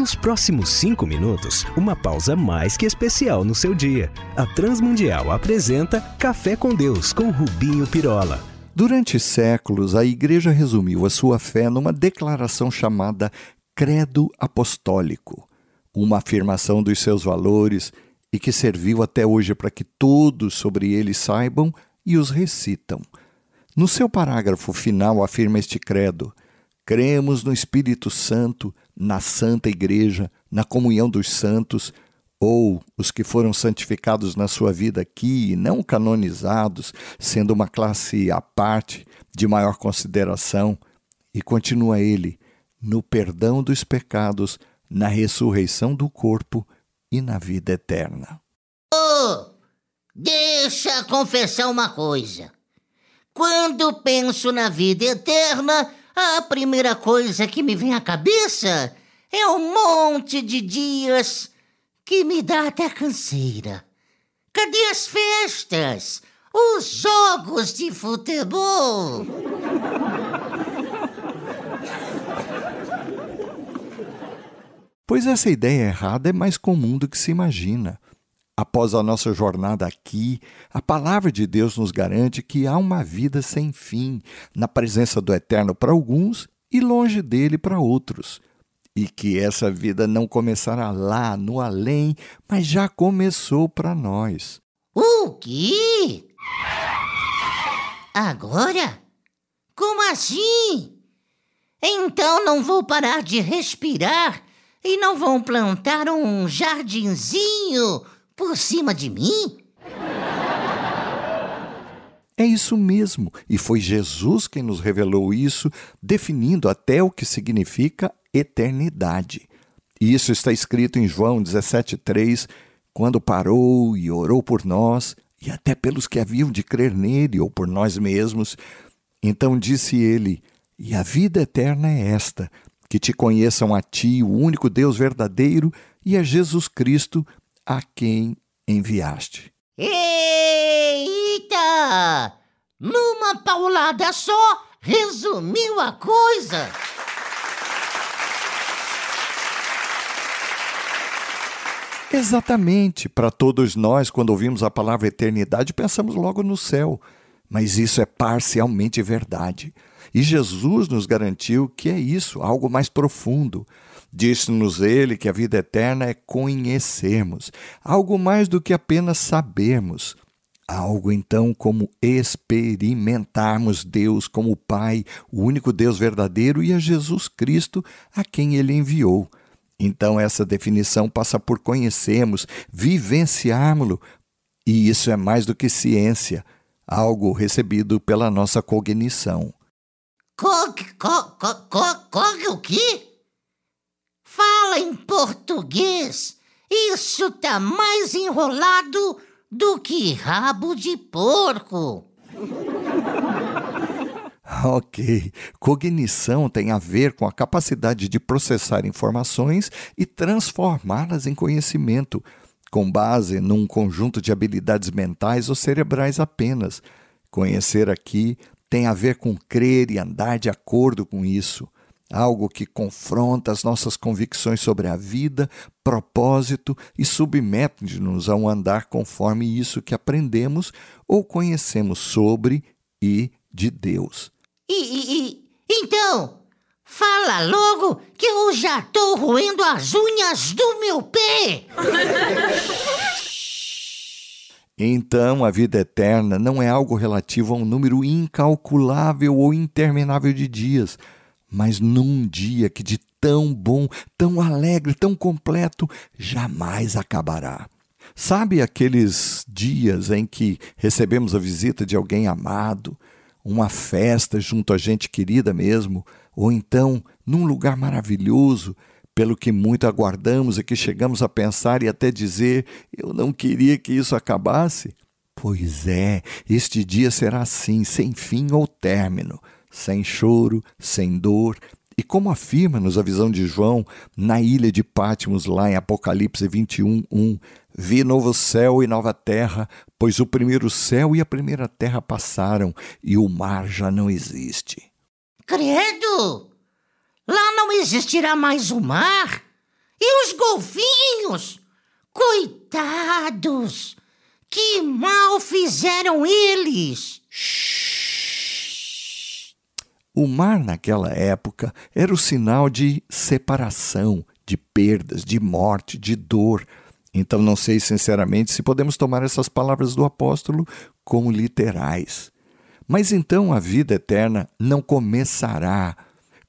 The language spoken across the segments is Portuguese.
Nos próximos cinco minutos, uma pausa mais que especial no seu dia. A Transmundial apresenta Café com Deus com Rubinho Pirola. Durante séculos, a Igreja resumiu a sua fé numa declaração chamada Credo Apostólico, uma afirmação dos seus valores e que serviu até hoje para que todos sobre eles saibam e os recitam. No seu parágrafo final afirma este credo: Cremos no Espírito Santo, na Santa Igreja, na comunhão dos santos, ou os que foram santificados na sua vida aqui e não canonizados, sendo uma classe à parte, de maior consideração, e continua ele, no perdão dos pecados, na ressurreição do corpo e na vida eterna. Oh, deixa confessar uma coisa. Quando penso na vida eterna, a primeira coisa que me vem à cabeça é um monte de dias que me dá até canseira. Cadê as festas? Os jogos de futebol? Pois essa ideia errada é mais comum do que se imagina. Após a nossa jornada aqui, a palavra de Deus nos garante que há uma vida sem fim, na presença do Eterno para alguns e longe dele para outros. E que essa vida não começará lá, no além, mas já começou para nós. O quê? Agora? Como assim? Então não vou parar de respirar e não vão plantar um jardinzinho por cima de mim? É isso mesmo, e foi Jesus quem nos revelou isso, definindo até o que significa eternidade. E isso está escrito em João 17,3, quando parou e orou por nós, e até pelos que haviam de crer nele ou por nós mesmos. Então disse ele: E a vida eterna é esta, que te conheçam a ti, o único Deus verdadeiro, e a Jesus Cristo, a quem enviaste. Eita! Numa paulada só, resumiu a coisa. Exatamente. Para todos nós, quando ouvimos a palavra eternidade, pensamos logo no céu. Mas isso é parcialmente verdade. E Jesus nos garantiu que é isso, algo mais profundo. Disse-nos ele que a vida eterna é conhecermos, algo mais do que apenas sabermos. Algo então como experimentarmos Deus como Pai, o único Deus verdadeiro, e a Jesus Cristo, a quem ele enviou. Então, essa definição passa por conhecermos, vivenciarmos-lo, e isso é mais do que ciência, algo recebido pela nossa cognição. Cog, cog, cog, cog, cog o quê? Fala em português. Isso tá mais enrolado do que rabo de porco. Ok. Cognição tem a ver com a capacidade de processar informações e transformá-las em conhecimento, com base num conjunto de habilidades mentais ou cerebrais apenas. Conhecer aqui tem a ver com crer e andar de acordo com isso algo que confronta as nossas convicções sobre a vida, propósito e submete-nos a um andar conforme isso que aprendemos ou conhecemos sobre e de Deus. E, e, e então, fala logo que eu já estou roendo as unhas do meu pé. Então, a vida eterna não é algo relativo a um número incalculável ou interminável de dias mas num dia que de tão bom, tão alegre, tão completo, jamais acabará. Sabe aqueles dias em que recebemos a visita de alguém amado, uma festa junto a gente querida mesmo, ou então num lugar maravilhoso, pelo que muito aguardamos e que chegamos a pensar e até dizer: eu não queria que isso acabasse? Pois é, este dia será assim, sem fim ou término sem choro, sem dor. E como afirma-nos a visão de João na ilha de Pátimos, lá em Apocalipse 21, 1, Vi novo céu e nova terra, pois o primeiro céu e a primeira terra passaram e o mar já não existe. Credo! Lá não existirá mais o mar? E os golfinhos? Coitados! Que mal fizeram eles! O mar naquela época era o sinal de separação, de perdas, de morte, de dor. Então não sei sinceramente se podemos tomar essas palavras do apóstolo como literais. Mas então a vida eterna não começará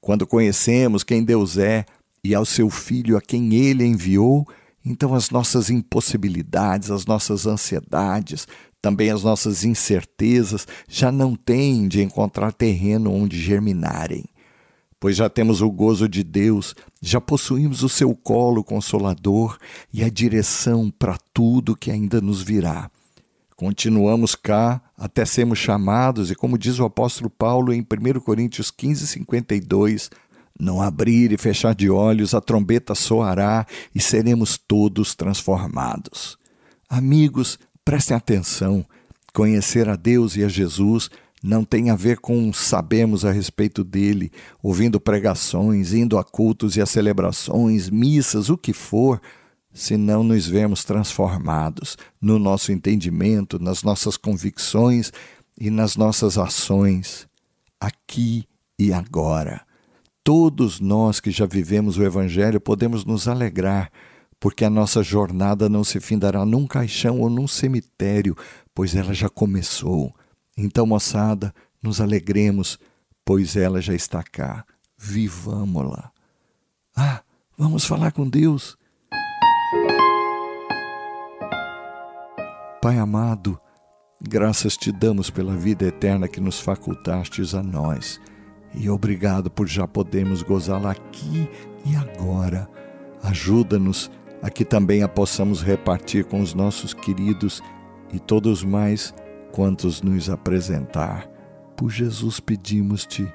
quando conhecemos quem Deus é e ao seu Filho a quem ele enviou, então as nossas impossibilidades, as nossas ansiedades, também as nossas incertezas já não têm de encontrar terreno onde germinarem. Pois já temos o gozo de Deus, já possuímos o seu colo consolador e a direção para tudo que ainda nos virá. Continuamos cá até sermos chamados, e como diz o apóstolo Paulo em 1 Coríntios 15, 52, não abrir e fechar de olhos, a trombeta soará e seremos todos transformados. Amigos, prestem atenção: conhecer a Deus e a Jesus não tem a ver com sabermos a respeito dele, ouvindo pregações, indo a cultos e a celebrações, missas, o que for se não nos vemos transformados no nosso entendimento, nas nossas convicções e nas nossas ações, aqui e agora. Todos nós que já vivemos o Evangelho podemos nos alegrar, porque a nossa jornada não se findará num caixão ou num cemitério, pois ela já começou. Então, moçada, nos alegremos, pois ela já está cá. Vivamos-la. Ah, vamos falar com Deus. Pai amado, graças te damos pela vida eterna que nos facultastes a nós. E obrigado por já podermos gozá-la aqui e agora. Ajuda-nos a que também a possamos repartir com os nossos queridos e todos mais quantos nos apresentar. Por Jesus pedimos-te.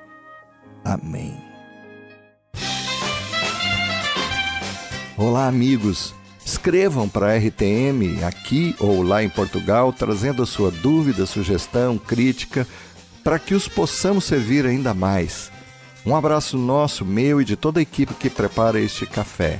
Amém. Olá, amigos. Escrevam para a RTM aqui ou lá em Portugal, trazendo a sua dúvida, sugestão, crítica, para que os possamos servir ainda mais. Um abraço nosso, meu e de toda a equipe que prepara este café.